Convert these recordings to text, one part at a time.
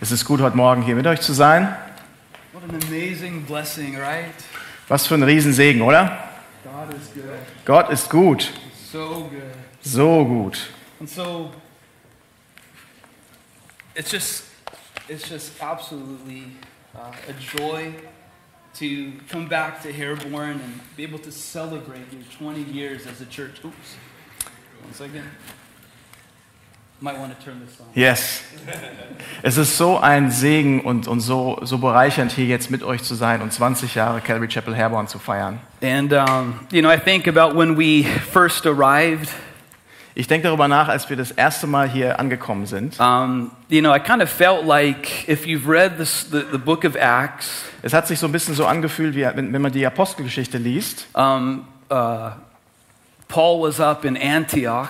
Es ist gut, heute Morgen hier mit euch zu sein. What an amazing blessing, right? Was für ein Riesensegen, oder? God is good. Gott ist gut, So good. so gut. And so it's just it's just absolutely uh, a joy to come back to Hairborn and be able to celebrate your 20 years as a church. Oops. One second. Yes. Es ist so ein Segen und, und so, so bereichernd, hier jetzt mit euch zu sein und 20 Jahre Calvary Chapel Herborn zu feiern. And um, you know, I think about when we first arrived. Ich denke darüber nach, als wir das erste Mal hier angekommen sind. Um, you know, I kind of felt like if you've read this, the, the book of Acts, Es hat sich so ein bisschen so angefühlt, wie wenn, wenn man die Apostelgeschichte liest. um, uh, Paul was up in Antioch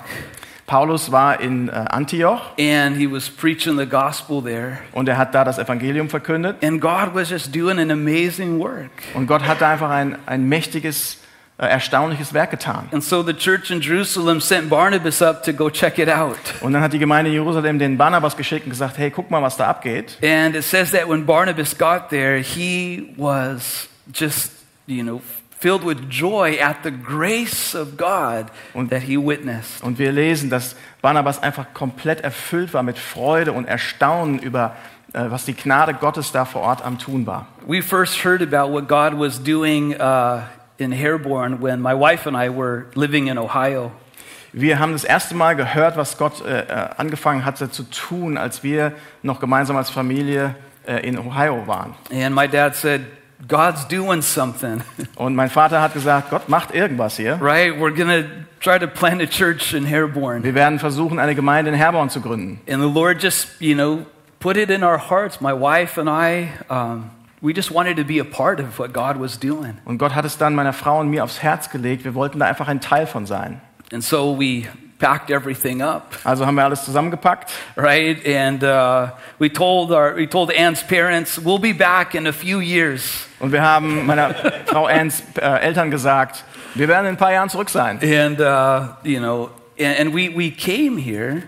Paulus war in äh, Antioch and he was preaching the gospel there. und er hat da das Evangelium verkündet. And God was just doing an amazing work. Und Gott hat da einfach ein, ein mächtiges, äh, erstaunliches Werk getan. And so the church in Jerusalem sent Barnabas up to go check it out. Und dann hat die Gemeinde in Jerusalem den Barnabas geschickt und gesagt, hey, guck mal, was da abgeht. And it says that when Barnabas got there, he was just, you know, filled with joy at the grace of God Und- that he witnessed. Und wir lesen, dass Barnabas einfach komplett erfüllt war mit Freude und Erstaunen über, äh, was die Gnade Gottes da vor Ort am Tun war. We first heard about what God was doing uh, in Hairborn when my wife and I were living in Ohio. Wir haben das erste Mal gehört, was Gott äh, äh, angefangen hatte zu tun, als wir noch gemeinsam als Familie äh, in Ohio waren. And my dad said, God's doing something, Und mein Vater hat gesagt, Gott macht irgendwas hier. right? We're to try to plant a church in Hairborn. Wir werden versuchen, eine Gemeinde in Herborn zu gründen. And the Lord just, you know, put it in our hearts. My wife and I, um, we just wanted to be a part of what God was doing. Und Gott hat es dann meiner Frau und mir aufs Herz gelegt. Wir wollten da einfach ein Teil von sein. And so we packed everything up, Also haben wir alles zusammengepackt right? And uh, we told our, we told Anne's parents, we'll be back in a few years. und wir haben meiner Frau Anns äh, Eltern gesagt, wir werden in ein paar Jahren zurück sein. And, uh, you know, and, and we, we came here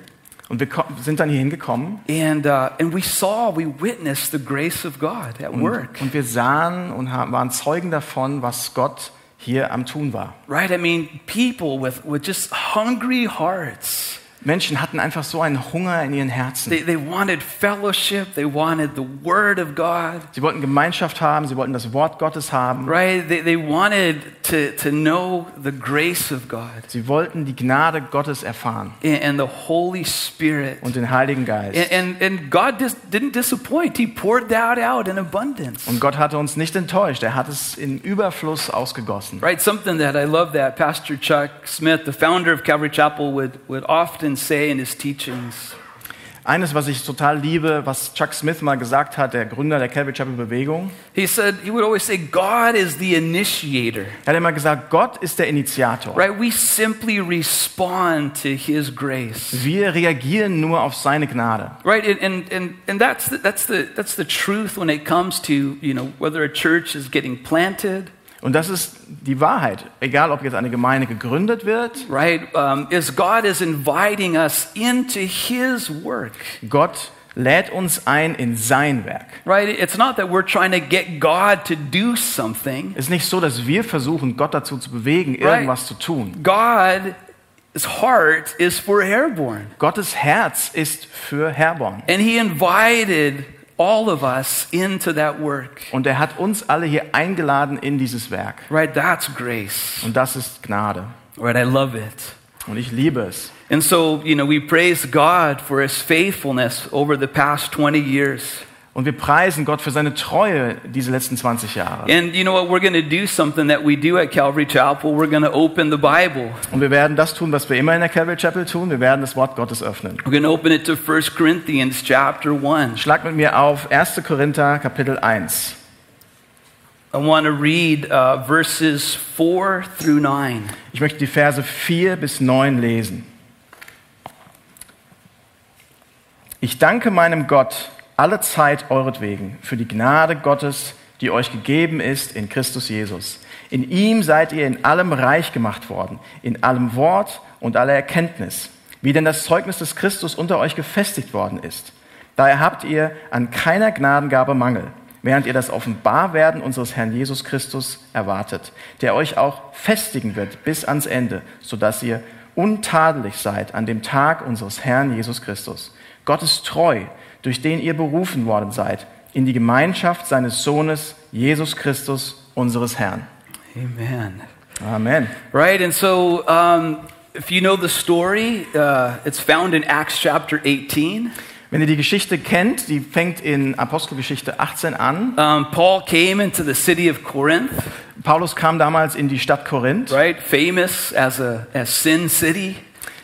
Und wir sind dann hier hingekommen and, uh, and we saw, we witnessed the grace of God at work, und, und wir sahen und haben, waren Zeugen davon, was Gott hier am Tun war. right? I mean, people with, with just hungry hearts. Menschen hatten einfach so einen Hunger in ihren Herzen. They, they wanted fellowship, they wanted the Word of God, Sie wollten Gemeinschaft haben, sie wollten das Wort Gottes haben. right? They, they wanted to, to know the grace of God Sie wollten die Gnade Gottes erfahren and, and the Holy Spirit. und den Heiligen Geist. And, and, and God dis, didn't disappoint. He poured that out in abundance. Und Gott hatte uns nicht enttäuscht. Er hat es in Überfluss ausgegossen. Right, something that I love that Pastor Chuck Smith, the founder of Calvary Chapel, would, would often say in his teachings. Eines, was ich total liebe, was Chuck Smith mal gesagt hat, der Gründer der Calvary Chapel Bewegung, He said, he would always say, God is the initiator. er hat immer gesagt, Gott ist der Initiator. Right, we simply respond to his grace. Wir reagieren nur auf seine Gnade. Right, and, and, and, and that's, the, that's, the, that's the truth when it comes to, you know, whether a church is getting planted, Und das ist die Wahrheit. Egal, ob jetzt eine Gemeinde gegründet wird, right, um, is God is inviting us into his work. Gott lädt uns ein in sein Werk. Right, it's not that we're trying to get God to do something. Es ist nicht so, dass wir versuchen, Gott dazu zu bewegen, irgendwas zu tun. God's heart is for Airborne. Gottes Herz ist für Herborn. And he invited all of us into that work. Und er hat uns alle hier eingeladen in dieses Werk. Right, that's grace. Und das ist Gnade. Right, I love it. Und ich liebe es. And so, you know, we praise God for his faithfulness over the past 20 years. Und wir preisen Gott für seine Treue diese letzten 20 Jahre. And you know what? We're going to do something that we do at Calvary Chapel. We're going to open the Bible. Und wir werden das tun, was wir immer in der Calvary Chapel tun. Wir werden das Wort Gottes öffnen. We're going to open it to 1 Corinthians chapter 1. Schlag mit mir auf 1. Korinther Kapitel 1. I want to read uh, verses 4 through 9. Ich möchte die Verse 4 bis 9 lesen. Ich danke meinem Gott alle Zeit euretwegen für die Gnade Gottes, die euch gegeben ist in Christus Jesus. In ihm seid ihr in allem reich gemacht worden, in allem Wort und aller Erkenntnis, wie denn das Zeugnis des Christus unter euch gefestigt worden ist. Daher habt ihr an keiner Gnadengabe Mangel, während ihr das Offenbarwerden unseres Herrn Jesus Christus erwartet, der euch auch festigen wird bis ans Ende, sodass ihr untadelig seid an dem Tag unseres Herrn Jesus Christus. Gott ist treu, durch den ihr berufen worden seid, in die Gemeinschaft seines Sohnes Jesus Christus, unseres Herrn. Amen. Amen. Right, and so um, if you know the story, uh, it's found in Acts chapter 18. Wenn ihr die Geschichte kennt, die fängt in Apostelgeschichte 18 an. Um, Paul came into the city of Corinth, Paulus kam damals in die Stadt Korinth. right, famous as a as Sin City.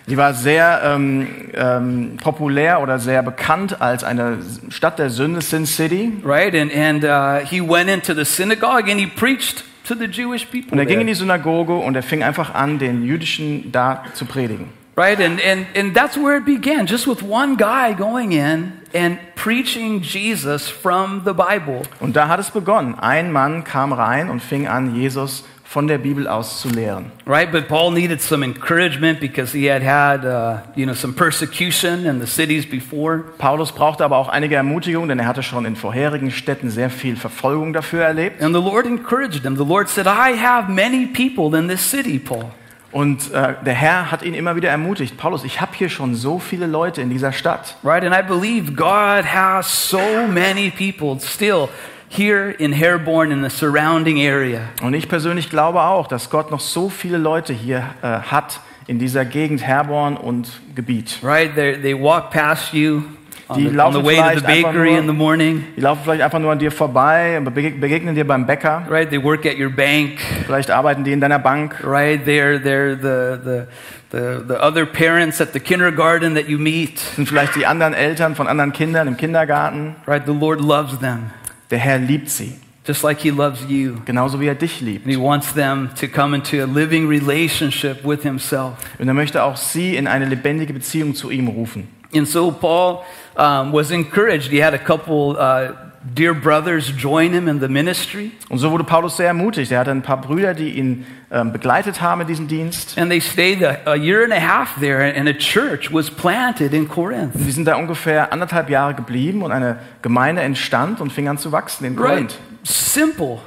Sie war sehr ähm, ähm, populär oder sehr bekannt als eine Stadt der Sünde, Sin City. right? And, and uh, he went into the synagogue and he preached to the Jewish people. Und er ging in die Synagoge und er fing einfach an, den Jüdischen da zu predigen. right? And, and, and that's where it began, just with one guy going in and preaching Jesus from the Bible. Und da hat es begonnen. Ein Mann kam rein und fing an, Jesus von der Bibel aus zu lehren. Right, but Paul needed some encouragement because he had had, uh, you know, some persecution in the cities before. Paulus brauchte aber auch einige Ermutigung, denn er hatte schon in vorherigen Städten sehr viel Verfolgung dafür erlebt. And the Lord encouraged him. The Lord said, I have many people in this city, Paul. Und äh, der Herr hat ihn immer wieder ermutigt. Paulus, ich habe hier schon so viele Leute in dieser Stadt. Right, and I believe God has so many people still here in Herborn in the surrounding area. Und ich persönlich glaube auch, dass Gott noch so viele Leute hier äh, hat in dieser Gegend Herborn und Gebiet. Right, they they walk past you on Die the, on laufen the way to the vielleicht einfach bakery nur- in the morning. Die laufen vielleicht einfach nur an dir vorbei, bege- begegnen dir beim Bäcker. Right, they work at your bank. Vielleicht arbeiten die in deiner Bank. Right, they're they're the the the, the other parents at the kindergarten that you meet. Sind vielleicht die anderen Eltern von anderen Kindern im Kindergarten. Right, the Lord loves them Der Herr liebt sie, just like He loves you. genauso wie er dich liebt. And he wants them to come into a living relationship with himself. Und er möchte auch sie in eine lebendige Beziehung zu ihm rufen. And so Paul um, was encouraged. He had a couple uh, dear brothers join him in the ministry, Und so wurde Paulus sehr ermutigt. Er hatte ein paar Brüder, die ihn ähm, begleitet haben in diesem Dienst. and they stayed a, a year and a half there, and a church was planted in Corinth. Und die sind da ungefähr anderthalb Jahre geblieben und eine Gemeinde entstand und fing an zu wachsen in Right? Korinth. Simple,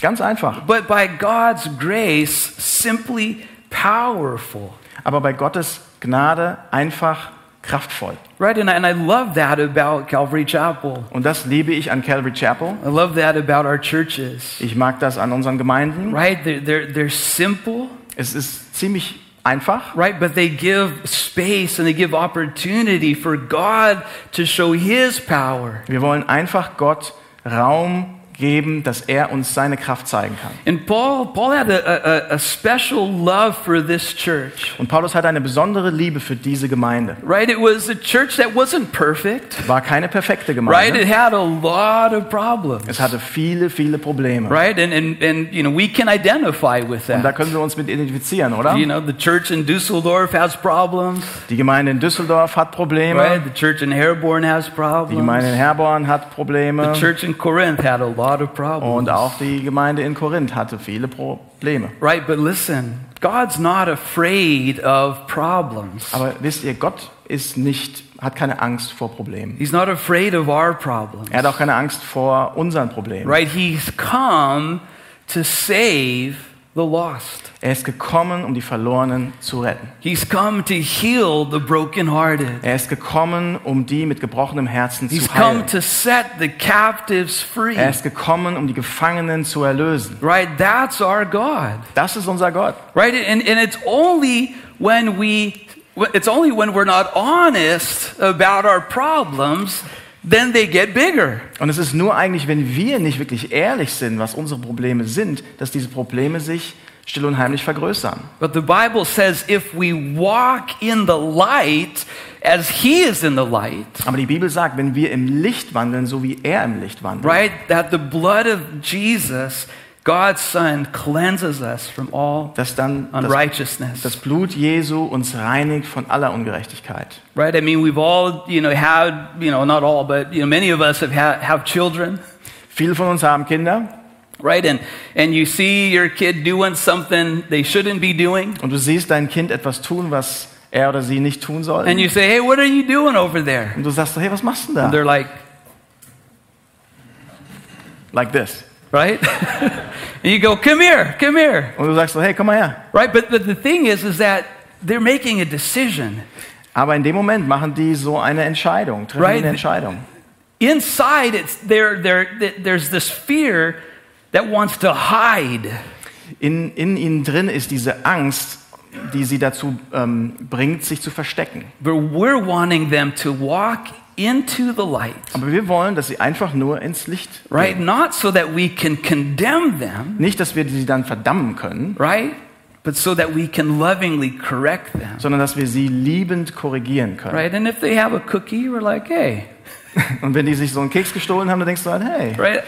Ganz einfach. but by God's grace, simply powerful. Aber bei Gottes Gnade einfach kraftvoll. Right? And I, and I love that about Calvary Chapel. Und das liebe ich an Calvary Chapel. I love that about our churches. Ich mag das an unseren Gemeinden. Right? They're, they're, they're simple. Es ist ziemlich einfach, right? But they give space and they give opportunity for God to show His power. Wir wollen einfach Gott Raum geben, dass er uns seine Kraft zeigen kann. And Paul, Paul had a, a, a special love for this church, Und Paulus hatte eine besondere Liebe für diese Gemeinde. right? It was a church that wasn't perfect, War keine perfekte right? It Gemeinde. had a lot of problems, Es hatte viele, viele Probleme. right? And, and, and you know, we can identify with Und da that. können wir uns mit identifizieren, oder? You know, the church in Dusseldorf has problems, Die Gemeinde in Düsseldorf hat right? Probleme. The church in Herborn has Die Gemeinde in problems. Herborn hat Probleme. The church in Corinth had a lot of problems. Und auch die Gemeinde in Korinth hatte viele Probleme. Right, but listen, God's not afraid of problems. Aber wisst ihr, Gott ist nicht, hat keine Angst vor Problemen. He's not afraid of our problems. Er hat auch keine Angst vor unseren Problemen. Right, He's come to save the lost. Er ist gekommen, um die Verlorenen zu retten. He's come to heal the brokenhearted. Er ist gekommen, um die mit gebrochenem Herzen He's zu come heilen. to set the captives free. Er ist gekommen, um die Gefangenen zu erlösen. Right, that's our God. Das ist unser Gott. Right, and, and it's only when we, it's only when we're not honest about our problems, then they get bigger. Und es ist nur eigentlich, wenn wir nicht wirklich ehrlich sind, was unsere Probleme sind, dass diese Probleme sich still und heimlich vergrößern. But the Bible says if we walk in the light as he is in the light, Aber die Bibel sagt, wenn wir im Licht wandeln, so wie er im Licht wandelt, right, that the blood of Jesus, God's Son, cleanses us from all dass dann das, unrighteousness. das Blut Jesu uns reinigt von aller Ungerechtigkeit. Right? I mean, we've all, you know, had, you know, not all, but, you know, many of us have had, have children. Viele von uns haben Kinder Right? And, and you see your kid doing something they shouldn't be doing. und du siehst dein Kind etwas tun, was er oder sie nicht tun soll. And you say, hey, what are you doing over there? Und du sagst, hey, was machst du denn And da? they're like, Like this. Right? and you go, come here, come here. Und du sagst so, hey, komm mal her. Right? But, but the thing is, is that they're making a decision. Aber in dem Moment machen die so eine Entscheidung, treffen Right. eine Entscheidung. Inside, it's there, there, there's this fear that wants to hide. In, in ihnen drin ist diese Angst, die sie dazu ähm, bringt, sich zu verstecken. But we're wanting them to walk into the light. Aber wir wollen, dass sie einfach nur ins Licht Right? gehen. Not so that we can condemn them, Nicht, dass wir sie dann verdammen können, right? But so that we can lovingly correct them. sondern dass wir sie liebend korrigieren können. Right? And if they have a cookie, we're like, hey, Und wenn die sich so einen Keks gestohlen haben, dann denkst du halt, hey, right?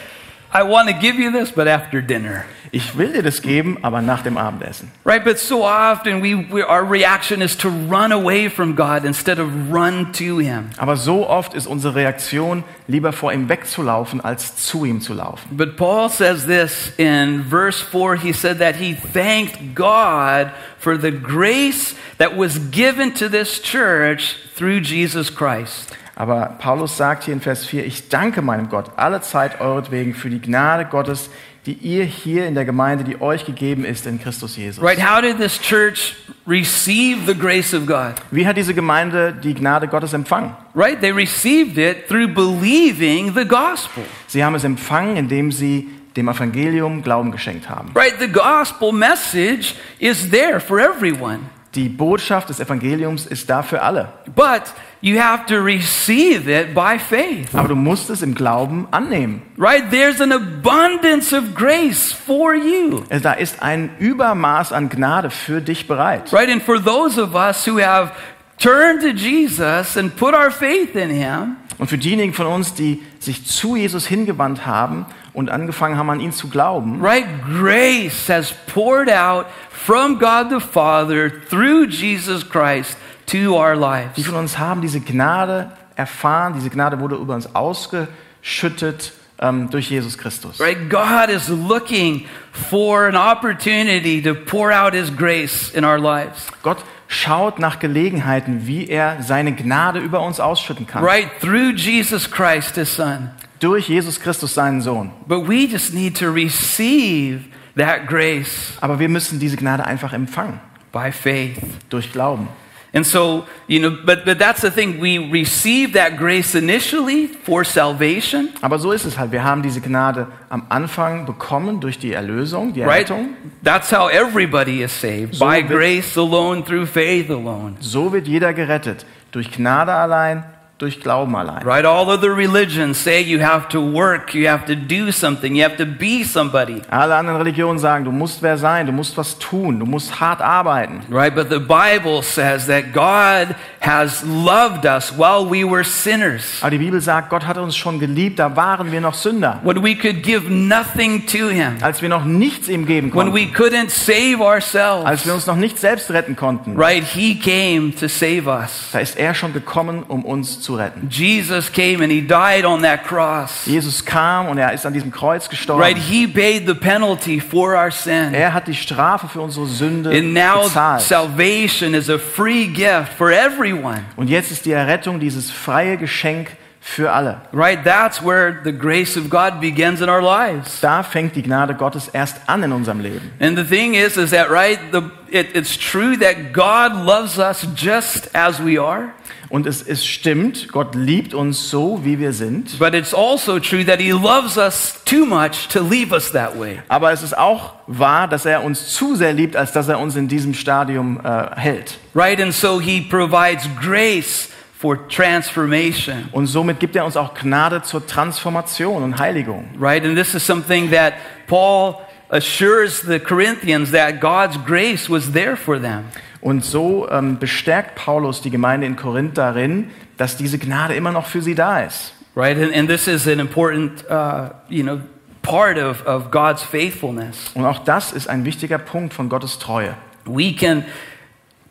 I want to give you this, but after dinner. ich will dir das geben, aber nach dem Abendessen. Right? But so often we, we our reaction is to run away from God instead of run to Him. Aber so oft ist unsere Reaktion, lieber vor ihm wegzulaufen, als zu ihm zu laufen. But Paul says this in verse 4. He said that he thanked God for the grace that was given to this church through Jesus Christ. Aber Paulus sagt hier in Vers 4, ich danke meinem Gott alle Zeit euretwegen für die Gnade Gottes, die ihr hier in der Gemeinde, die euch gegeben ist in Christus Jesus. Right? How did this church receive the grace of God? Wie hat diese Gemeinde die Gnade Gottes empfangen? Right? They received it through believing the gospel. Sie haben es empfangen, indem sie dem Evangelium Glauben geschenkt haben. Right? The gospel message is there for everyone. Die Botschaft des Evangeliums ist da für alle. But you have to receive it by faith. Aber du musst es im Glauben annehmen. Right? There's an abundance of grace for you. Also Da ist ein Übermaß an Gnade für dich bereit. Right? And for those of us who have turned to Jesus and put our faith in him, Und für diejenigen von uns, die sich zu Jesus hingewandt haben und angefangen haben, an ihn zu glauben, right? Grace has poured out from God the Father through Jesus Christ to our die lives. von uns haben diese Gnade erfahren, diese Gnade wurde über uns ausgeschüttet ähm, durch Jesus Christus. Right? God is looking for an opportunity to pour out his grace in our lives. Gott schaut nach Gelegenheiten, wie er seine Gnade über uns ausschütten kann. Right? Through Jesus Christ, his son. Durch Jesus Christus, seinen Sohn. But we just need to receive that grace Aber wir müssen diese Gnade einfach empfangen. by faith. Durch Glauben. And so, you know, but, but that's the thing. We receive that grace initially for salvation, Aber so ist es halt. Wir haben diese Gnade am Anfang bekommen durch die Erlösung, die right? Errettung. That's how everybody is saved So by wird- grace alone, through faith alone. So wird jeder gerettet. Durch Gnade allein, durch Glauben allein. Right? All other religions say you have to work, you have to do something, you have to be somebody. Alle anderen Religionen sagen, du musst wer sein, du musst was tun, du musst hart arbeiten. Right? But the Bible says that God has loved us while we were sinners. Aber die Bibel sagt, Gott hat uns schon geliebt, da waren wir noch Sünder. When we could give nothing to Him. Als wir noch nichts ihm geben When konnten. we couldn't save ourselves. Als wir uns noch nicht selbst retten konnten. Right? He came to save us. Da ist er schon gekommen, um uns zu retten. Jesus came and he died on that cross. Jesus kam und er ist an diesem Kreuz gestorben. Right? He paid the penalty for our sin. Er hat die Strafe für unsere Sünde And now bezahlt. salvation is a free gift for everyone. Und jetzt ist die Errettung dieses freie Geschenk für alle. Right? That's where the grace of God begins in our lives. Da fängt die Gnade Gottes erst an in unserem Leben. And the thing is, is that right? The, it, it's true that God loves us just as we are, Und es, es stimmt, Gott liebt uns so, wie wir sind. but it's also true that He loves us too much to leave us that way. Aber es ist auch wahr, dass er uns zu sehr liebt, als dass er uns in diesem Stadium äh, hält. Right? And so He provides grace for transformation. Und somit gibt er uns auch Gnade zur Transformation und Heiligung. Right? And this is something that Paul assures the Corinthians that God's grace was there for them. Und so ähm, bestärkt Paulus die Gemeinde in Korinth darin, dass diese Gnade immer noch für sie da ist. Right? And, and this is an important, uh, you know, part of, of God's faithfulness. Und auch das ist ein wichtiger Punkt von Gottes Treue. We can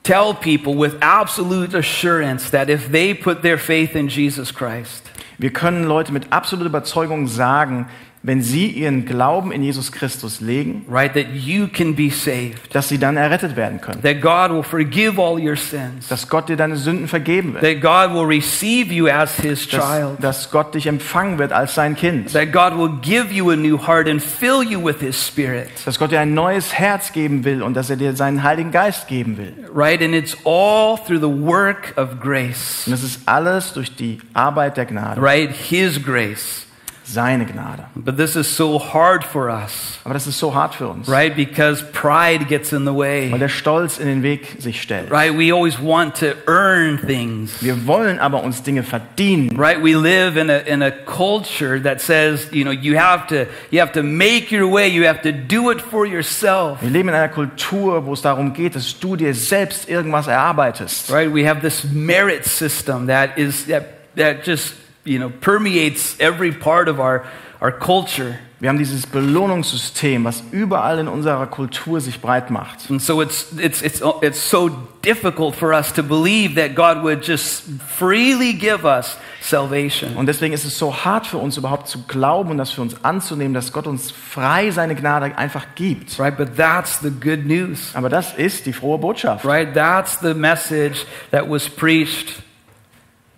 tell people with absolute assurance that if they put their faith in Jesus Christ, Wir können Leute mit absoluter Überzeugung sagen, wenn sie ihren Glauben in Jesus Christus legen, right, that you can be saved, dass sie dann errettet werden können. that God will forgive all your sins, Dass Gott dir deine Sünden vergeben wird. that God will receive you as His Dass, child, dass Gott dich empfangen wird als sein Kind. that God will give you a new heart and fill you with His Spirit, Dass Gott dir ein neues Herz geben will und dass er dir seinen Heiligen Geist geben will. right? And it's all through the work of grace, Und das ist alles durch die Arbeit der Gnade. right? His grace. Seine Gnade. But this is so hard for us, Aber das ist so hart für uns. right? Because pride gets in the Weil way, der Stolz in den Weg sich stellt. right? We always want to earn things. Wir wollen aber uns Dinge verdienen. Right, we live in a, in a culture that says, you know, you have to you have to make your way, you have to do it for yourself. Wir leben in einer Kultur, wo es darum geht, dass du dir selbst irgendwas erarbeitest. Right? We have this merit system that is that that just, you know, permeates every part of our our culture. Wir haben dieses Belohnungssystem, was überall in unserer Kultur sich breit macht. And so it's it's it's it's so difficult for us to believe that God would just freely give us salvation. Und deswegen ist es so hart für uns überhaupt zu glauben und das für uns anzunehmen, dass Gott uns frei seine Gnade einfach gibt. Right? But that's the good news. Aber das ist die frohe Botschaft. Right? That's the message that was preached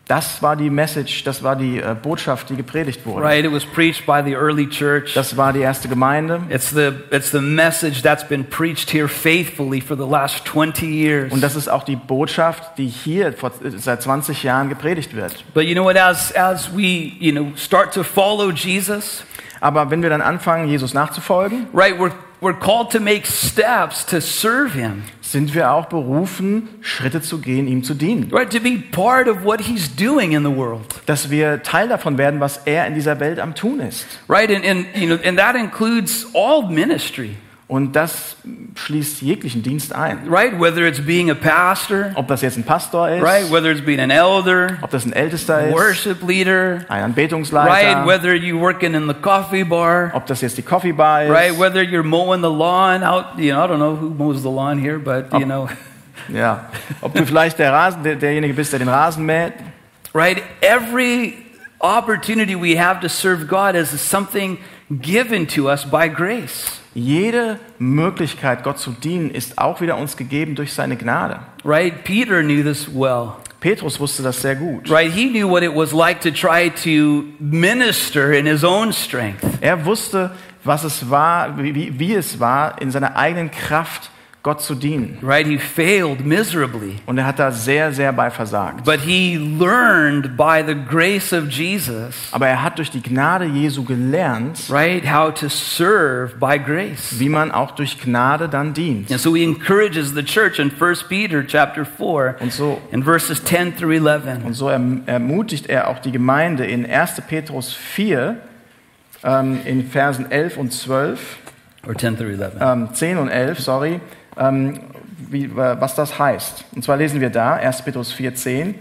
Das war die Message, das war die äh, Botschaft, die gepredigt wurde. Right, it was preached by the early church. Das war die erste Gemeinde. It's the, it's the message that's been preached here faithfully for the last 20 years. Und das ist auch die Botschaft, die hier vor, seit 20 Jahren gepredigt wird. But you know what, as, as we, you know, start to follow Jesus, Aber wenn wir dann anfangen, Jesus nachzufolgen, right, we're, we're called to make steps to serve him, sind wir auch berufen, Schritte zu gehen, ihm zu dienen. right, to be part of what he's doing in the world, Dass wir Teil davon werden, was er in dieser Welt am tun ist. right, and, and, you know, and that includes all ministry, Und das schließt jeglichen Dienst ein. right, whether it's being a pastor, Ob das jetzt ein Pastor ist, right, whether it's being an elder, ob das ein Ältester ist, worship leader, ein right, Anbetungsleiter, whether you're working in the coffee bar, ob das jetzt die Coffee Bar ist, right? Whether you're mowing the lawn out, you know, I don't know who mows the lawn here, but you know, ja, ob du vielleicht der Rasen, der, derjenige bist, der den Rasen mäht, right? Every opportunity we have to serve God is something given to us by grace, Jede Möglichkeit, Gott zu dienen, ist auch wieder uns gegeben durch seine Gnade. right? Peter knew this well, Petrus wusste das sehr gut. right? He knew what it was like to try to minister in his own strength, Er wusste, was es war, wie, wie es war, in seiner eigenen Kraft Gott zu dienen. right? He failed miserably. Und er hat da sehr, sehr bei versagt. But he learned by the grace of Jesus, Aber er hat durch die Gnade Jesu gelernt, right, how to serve by grace. wie man auch durch Gnade dann dient. And so he encourages the church in 1 Peter chapter 4 Und so, in verses 10 through 11. und so erm- ermutigt er auch die Gemeinde in 1. Petrus 4, ähm, in Versen 11 und 12, Or 10 through 11. ähm, 10 und 11, sorry, wie, was das heißt. Und zwar lesen wir da, 1. Petrus 4, 10,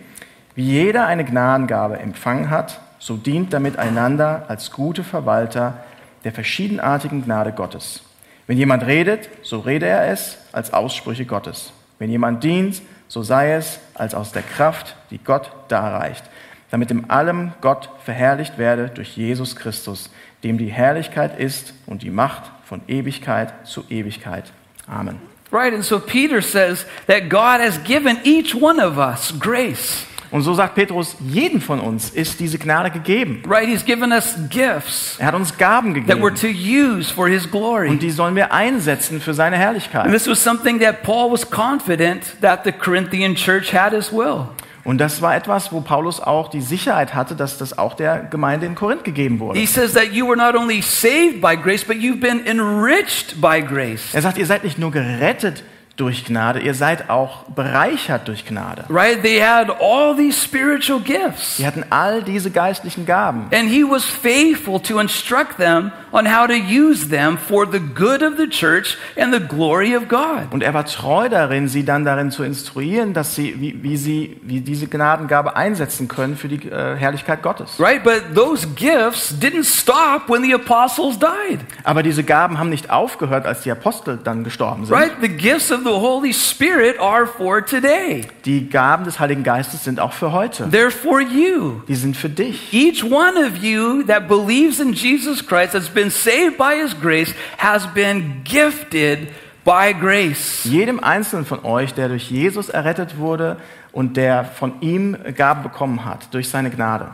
wie jeder eine Gnadengabe empfangen hat, so dient damit einander als gute Verwalter der verschiedenartigen Gnade Gottes. Wenn jemand redet, so rede er es als Aussprüche Gottes. Wenn jemand dient, so sei es als aus der Kraft, die Gott darreicht, damit in allem Gott verherrlicht werde durch Jesus Christus, dem die Herrlichkeit ist und die Macht von Ewigkeit zu Ewigkeit. Amen. Right, and so Peter says that God has given each one of us grace. Und so sagt Petrus, jeden von uns ist diese Gnade gegeben. Right, he's given us gifts Er hat uns Gaben gegeben. that we're to use for his glory. Und die sollen wir einsetzen für seine And Herrlichkeit. this was something that Paul was confident that the Corinthian church had as well. Und das war etwas, wo Paulus auch die Sicherheit hatte, dass das auch der Gemeinde in Korinth gegeben wurde. He says that you were not only saved by grace, but you've been enriched by grace. Er sagt, ihr seid nicht nur gerettet durch Gnade, ihr seid auch bereichert durch Gnade. Right? They had all these spiritual gifts. Sie hatten all diese geistlichen Gaben. And he was faithful to instruct them on how to use them for the good of the church and the glory of God. Und er war treu darin, sie dann darin zu instruieren, dass sie, wie, wie sie wie diese Gnadengabe einsetzen können für die äh, Herrlichkeit Gottes. Right? But those gifts didn't stop when the apostles died. Aber diese Gaben haben nicht aufgehört, als die Apostel dann gestorben sind. Right? The gifts of the Holy Spirit are for today. Die Gaben des Heiligen Geistes sind auch für heute. They're for you. Die sind für dich. Each one of you that believes in Jesus Christ, has been saved by his grace, has been gifted by grace. Jedem Einzelnen von euch, der durch Jesus errettet wurde und der von ihm Gaben bekommen hat, durch seine Gnade.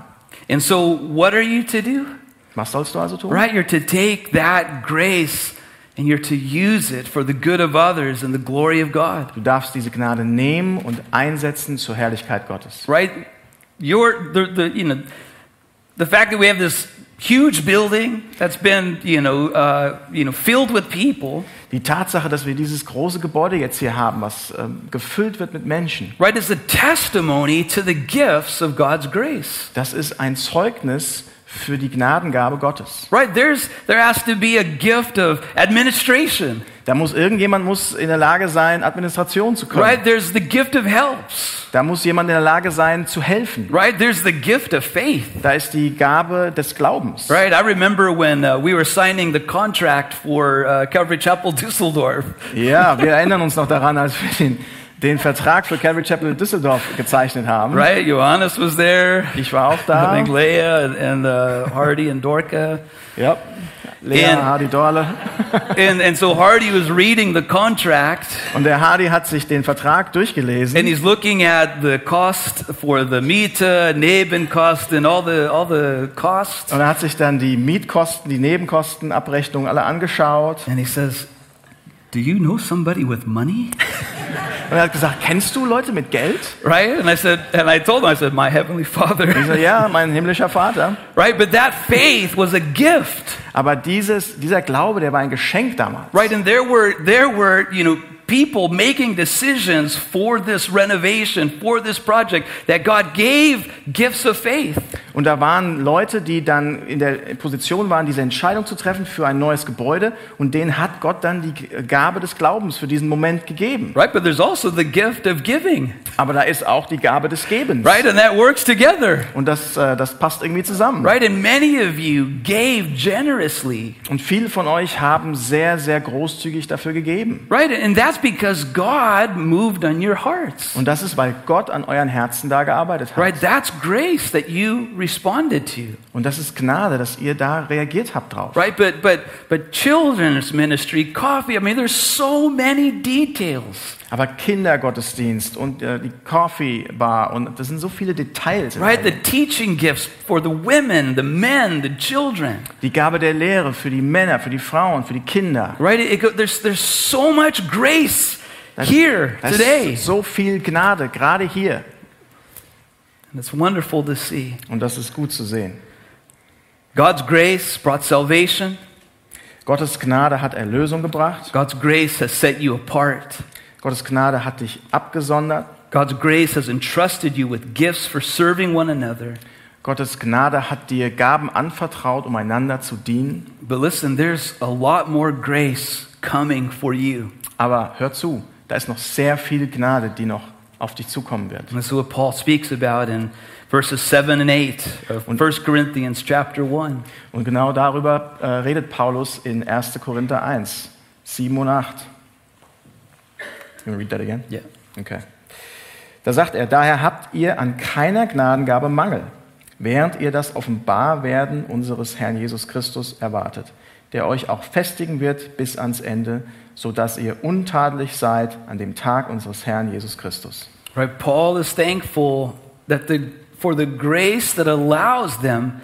And so, what are you to do? Was sollst du also tun? Right? You're to take that grace and you're to use it for the good of others and the glory of God. Du darfst diese Gnade nehmen und einsetzen zur Herrlichkeit Gottes. Right? You're the, the you know the fact that we have this huge building that's been you know uh, you know filled with people. Die Tatsache, dass wir dieses große Gebäude jetzt hier haben, was ähm, gefüllt wird mit Menschen, Right? Is a testimony to the gifts of God's grace. das ist ein Zeugnis für die Gnadengabe Gottes. Right? There's there has to be a gift of administration. Da muss irgendjemand muss in der Lage sein, Administration zu können. Right? There's the gift of helps. Da muss jemand in der Lage sein, zu helfen. Right? There's the gift of faith. Da ist die Gabe des Glaubens. Right? I remember when uh, we were signing the contract for uh, Calvary Chapel Düsseldorf. Ja, wir erinnern uns noch daran, als wir den, den Vertrag für Calvary Chapel in Düsseldorf gezeichnet haben. Right? Johannes was there. Ich war auch I da. think Leah and, and uh, Hardy and Dorca. Ja. Lea, And- Hardy Dorle. And, and so Hardy was reading the contract Und der Hardy hat sich den Vertrag and durchgelesen. he's looking at the cost for the Miete, Nebenkost, and all the, all the costs. Und er hat sich dann die Mietkosten, die Nebenkostenabrechnung alle angeschaut. And he says, Do you know somebody with money? Und er hat gesagt, kennst du Leute mit Geld? Right? And I said, and I told him, I said, My Heavenly Ich Father. so, ja, mein himmlischer Vater. Right? But that faith was a gift. Aber dieses, dieser Glaube, der war ein Geschenk damals. Right? And there were, there were, you know, people making decisions for this renovation, for this project, that God gave gifts of faith. Und da waren Leute, die dann in der Position waren, diese Entscheidung zu treffen für ein neues Gebäude. Und denen hat Gott dann die Gabe des Glaubens für diesen Moment gegeben. Right? But there's also the gift of giving. Aber da ist auch die Gabe des Gebens. Right? And that works together. Und das, äh, das passt irgendwie zusammen. Right? And many of you gave generously. Und viele von euch haben sehr, sehr großzügig dafür gegeben. Right? And that's because God moved on your hearts. Und das ist, weil Gott an euren Herzen da gearbeitet hat. Right? That's grace that you responded to. Und das ist Gnade, dass ihr da reagiert habt drauf. Right? But but but children's ministry, coffee, I mean there's so many details. Aber Kindergottesdienst und äh, die Coffee Bar und das sind so viele Details. Right? The teaching gifts for the women, the men, the children. Die Gabe der Lehre für die Männer, für die Frauen, für die Kinder. Right? It go, there's there's so much grace here Da today. ist so viel Gnade, gerade hier. And it's wonderful to see. Und das ist gut zu sehen. God's grace brought salvation. Gottes Gnade hat Erlösung gebracht. God's grace has set you apart. Gottes Gnade hat dich abgesondert. God's grace has entrusted you with gifts for serving one another. Gottes Gnade hat dir Gaben anvertraut, um einander zu dienen. But listen, there's a lot more grace coming for you. Aber hör zu, da ist noch sehr viel Gnade, die noch auf dich zukommen wird. And this is what Paul speaks about in verses 7 and 8 of 1 Corinthians chapter 1. Und genau darüber äh, redet Paulus in 1. Korinther 1, 7 und 8. You read that again? Yeah. Okay. Da sagt er, daher habt ihr an keiner Gnadengabe Mangel, während ihr das Offenbarwerden unseres Herrn Jesus Christus erwartet, der euch auch festigen wird bis ans Ende, so dass ihr untadelig seid an dem Tag unseres Herrn Jesus Christus. Right? Paul is thankful that the, for the grace that allows them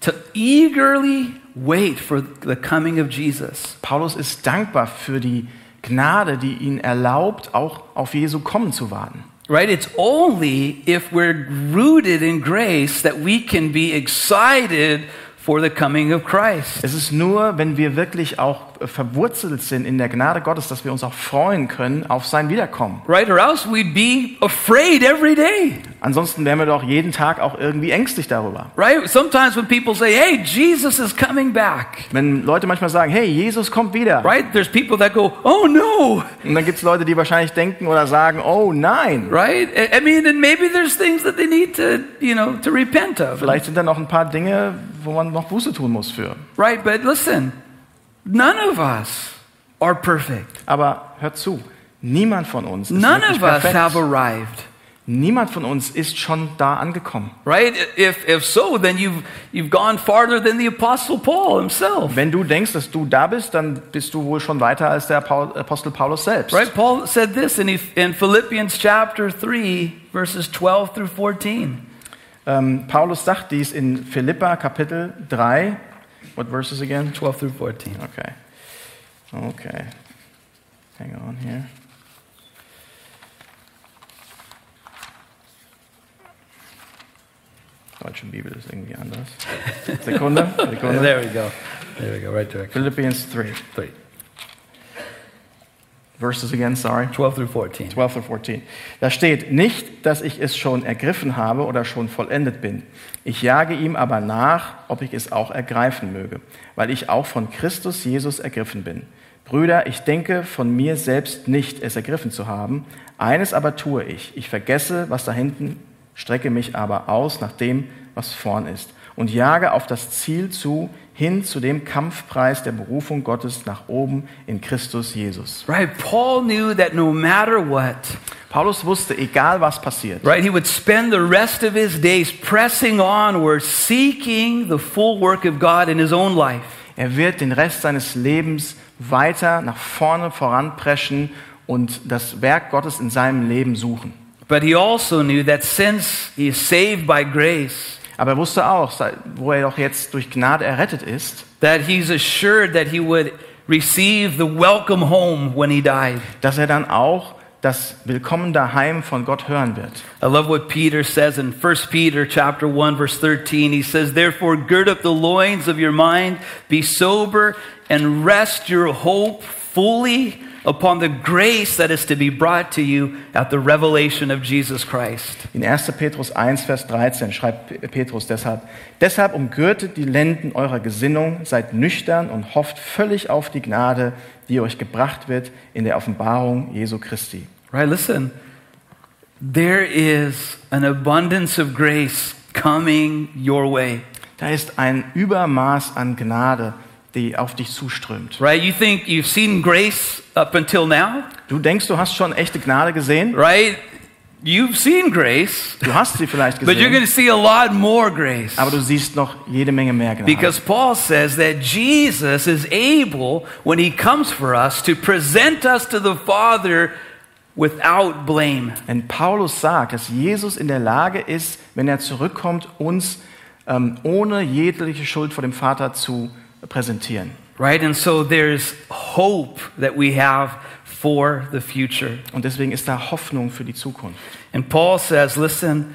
to eagerly wait for the coming of Jesus. Paulus ist dankbar für die Gnade, die ihn erlaubt, auch auf Jesu kommen zu warten. Right? It's only if we're rooted in grace that we can be excited for the coming of Christ. Es ist nur, wenn wir wirklich auch verwurzelt sind in der Gnade Gottes, dass wir uns auch freuen können auf sein Wiederkommen. Right? Or else we'd be afraid every day. Ansonsten wären wir doch jeden Tag auch irgendwie ängstlich darüber. Right? Sometimes when people say, hey, Jesus is coming back. Wenn Leute manchmal sagen, hey, Jesus kommt wieder. Right? There's people that go, oh no. Und dann gibt es Leute, die wahrscheinlich denken oder sagen, oh nein. Right? I I mean, and maybe there's things that they need to, you know, to repent of. Vielleicht sind da noch ein paar Dinge, wo man noch Buße tun muss für. Right? But listen, none of us are perfect. Aber hört zu, Niemand von uns ist None of us perfekt. have arrived. Niemand von uns ist schon da angekommen. Right? If, if so, then you've, you've gone farther than the Apostle Paul himself. Wenn du denkst, dass du da bist, dann bist du wohl schon weiter als der Apostel Paulus selbst. Right? Paul said this in, in Philippians chapter 3, verses 12 through 14. Ähm, Paulus sagt dies in Philippa Kapitel 3. What verses again? 12 through 14. Okay. Okay. Hang on here. Deutsche Bibel ist irgendwie anders. Sekunde, Sekunde. There we go. There we go. Right direction. Philippians 3. 3. Verses again, sorry. 12 through 14. 12 or 14. Da steht nicht, dass ich es schon ergriffen habe oder schon vollendet bin. Ich jage ihm aber nach, ob ich es auch ergreifen möge, weil ich auch von Christus Jesus ergriffen bin. Brüder, ich denke von mir selbst nicht, es ergriffen zu haben. Eines aber tue ich. Ich vergesse, was da hinten, strecke mich aber aus nach dem, was vorn ist und jage auf das Ziel zu, hin zu dem Kampfpreis der Berufung Gottes nach oben in Christus Jesus. Right? Paul knew that no matter what, Paulus wusste, egal was passiert, right, he would spend the rest of his days pressing onward, seeking the full work of God in his own life. er wird den Rest seines Lebens weiter nach vorne voranpreschen und das Werk Gottes in seinem Leben suchen. But he also knew that since he is saved by grace, Aber er wusste auch, wo er doch jetzt durch Gnade errettet ist, that he's assured that he would receive the welcome home when he died. dass er dann auch das Willkommen daheim von Gott hören wird. I love what Peter says in 1 Peter chapter 1 verse 13. He says, "Therefore gird up the loins of your mind, be sober and rest your hope fully upon the grace that is to be brought to you at the revelation of Jesus Christ." In 1. Petrus 1, Vers 13 schreibt Petrus deshalb, deshalb umgürtet die Lenden eurer Gesinnung, seid nüchtern und hofft völlig auf die Gnade, die euch gebracht wird in der Offenbarung Jesu Christi. Right, listen. There is an abundance of grace coming your way. Da ist ein Übermaß an Gnade, die auf dich zuströmt. Right? You think you've seen grace up until now? Du denkst, du hast schon echte Gnade gesehen? Right? You've seen grace, Du hast sie vielleicht but you're going gesehen, to see a lot more grace. aber du siehst noch jede Menge mehr Gnade. Because Paul says that Jesus is able, when he comes for us, to present us to the Father without blame. Denn Paulus sagt, dass Jesus in der Lage ist, wenn er zurückkommt, uns ähm, ohne jegliche Schuld vor dem Vater zu präsentieren. Right? And so there's hope that we have for the future. Und deswegen ist da Hoffnung für die Zukunft. And Paul says, listen,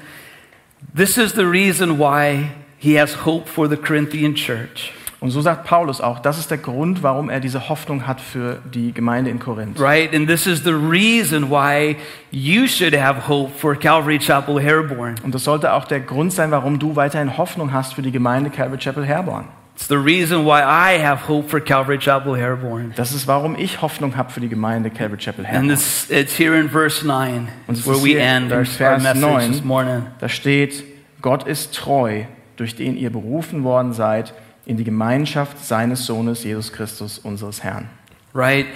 this is the reason why he has hope for the Corinthian church. Und so sagt Paulus auch, das ist der Grund, warum er diese Hoffnung hat für die Gemeinde in Korinth. Right? And this is the reason why you should have hope for Calvary Chapel Herborn. Und das sollte auch der Grund sein, warum du weiterhin Hoffnung hast für die Gemeinde Calvary Chapel Herborn. It's the reason why I have hope for Calvary Chapel Herborn. Das ist, warum ich Hoffnung habe für die Gemeinde Calvary Chapel And Herborn. this, it's here in verse 9, Und es where ist we end our, our Vers message 9. this morning. Da steht, Gott ist treu, durch den ihr berufen worden seid in die Gemeinschaft seines Sohnes Jesus Christus, unseres Herrn. Right?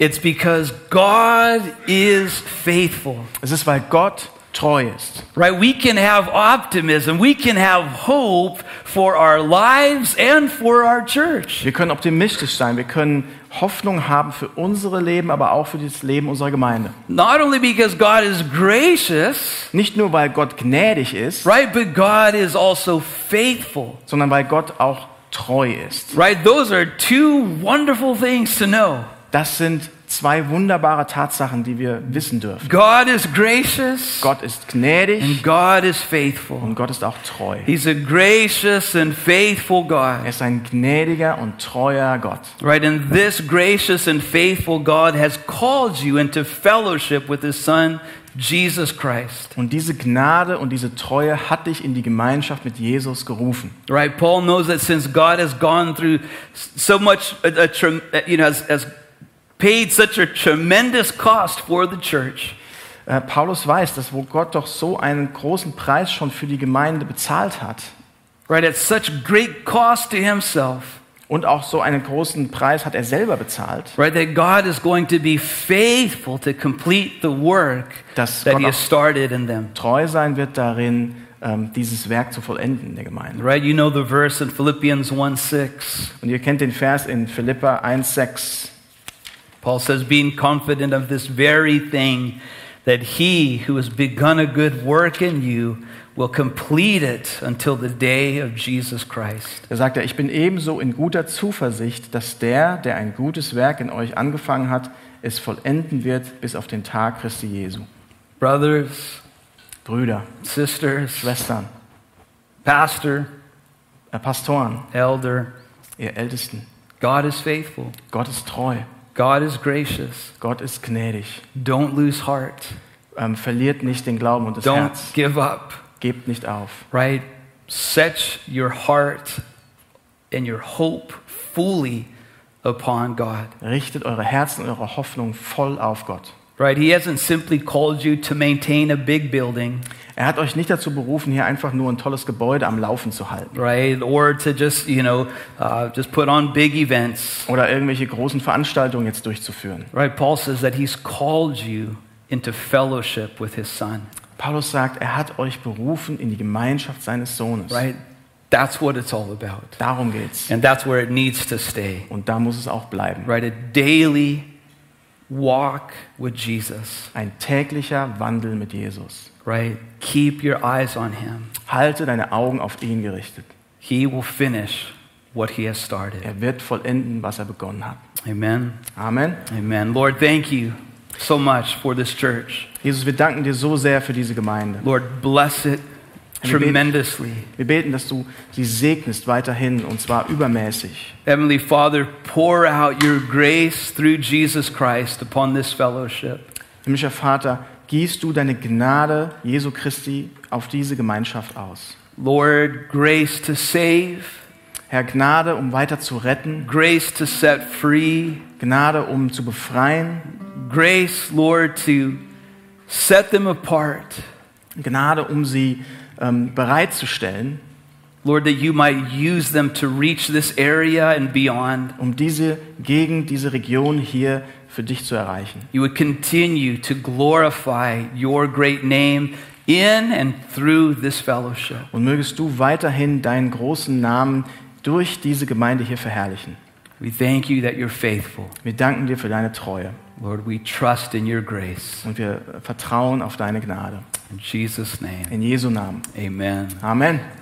It's because God is faithful. Es ist, weil Gott treu ist. Right? We can have optimism. We can have hope for our lives and for our church. Wir können optimistisch sein, wir können Hoffnung haben für unsere Leben, aber auch für das Leben unserer Gemeinde. Not only because God is gracious, Nicht nur, weil Gott gnädig ist, right? But God is also faithful. sondern weil Gott auch treu ist. Right? Those are two wonderful things to know. Das sind zwei wunderbare Tatsachen, die wir wissen dürfen. God is gracious Gott ist gnädig and God is faithful. und Gott ist auch treu. He's a gracious and faithful Er God. ist ein gnädiger und treuer Gott. Right? And this gracious and faithful God has called you into fellowship with his son, Jesus Christ. Und diese Gnade und diese Treue hat dich in die Gemeinschaft mit Jesus gerufen. Right? Paul knows that since God has gone through so much, a, a, trem- you know, has, has paid such a tremendous cost for the church, Äh, Paulus weiß, dass wo Gott doch so einen großen Preis schon für die Gemeinde bezahlt hat, right? At such great cost to himself, Und auch so einen großen Preis hat er selber bezahlt, Right? That God is going to be faithful to complete the work Dass that Gott He has started in them. treu sein wird darin, ähm, dieses Werk zu vollenden in der Gemeinde. Right? You know the verse in Philippians 1 6. Und ihr kennt den Vers in Philippa 1,6. Paul says, being confident of this very thing, that he who has begun a good work in you will complete it until the day of Jesus Christ. Da sagt er, ich bin ebenso in guter Zuversicht, dass der, der ein gutes Werk in euch angefangen hat, es vollenden wird bis auf den Tag Christi Jesu. Brothers, Brüder, sisters, Schwestern, pastor, äh, Pastoren, elder, ihr Ältesten, God is faithful. Gott ist treu, God is gracious. Gott ist gnädig. Don't lose heart. Ähm, verliert nicht den Glauben und das Don't Herz. give up. Gebt nicht auf. Right? Set your heart and your hope fully upon God. Richtet eure Herzen und eure Hoffnung voll auf Gott. Right? He hasn't simply called you to maintain a big building, Er hat euch nicht dazu berufen, hier einfach nur ein tolles Gebäude am Laufen zu halten right? Or to just, you know, uh, just put on big events. oder irgendwelche großen Veranstaltungen jetzt durchzuführen. Right? Paul says that he's called you into fellowship with his son. Paulus sagt, er hat euch berufen in die Gemeinschaft seines Sohnes. Right? That's what it's all about. Darum geht's. And that's where it needs to stay. Und da muss es auch bleiben. Right? A daily walk with Jesus. Ein täglicher Wandel mit Jesus. Right? Keep your eyes on him. Halte deine Augen auf ihn gerichtet. He will finish what he has started. Er wird vollenden, was er begonnen hat. Amen. Amen. Amen. Lord, thank you so much for this church. Jesus, wir danken dir so sehr für diese Gemeinde. Lord, bless it tremendously. Wir beten, dass du sie segnest weiterhin und zwar übermäßig. Heavenly Father, pour out your grace through Jesus Christ upon this fellowship. Himmlischer Vater, gießt du deine Gnade Jesu Christi auf diese Gemeinschaft aus. Lord, grace to save, Herr, Gnade, um weiter zu retten, grace to set free, Gnade, um zu befreien, grace, Lord, to set them apart. Gnade, um sie ähm, bereitzustellen, Lord, that you might use them to reach this area and beyond. um diese Gegend, diese Region hier für dich zu erreichen. You would continue to glorify your great name in and through this fellowship. Und mögest du weiterhin deinen großen Namen durch diese Gemeinde hier verherrlichen. We thank you that you're faithful. Wir danken dir für deine Treue Lord, we trust in your grace. und wir vertrauen auf deine Gnade. In Jesus' name, In Jesu Namen. amen. Amen.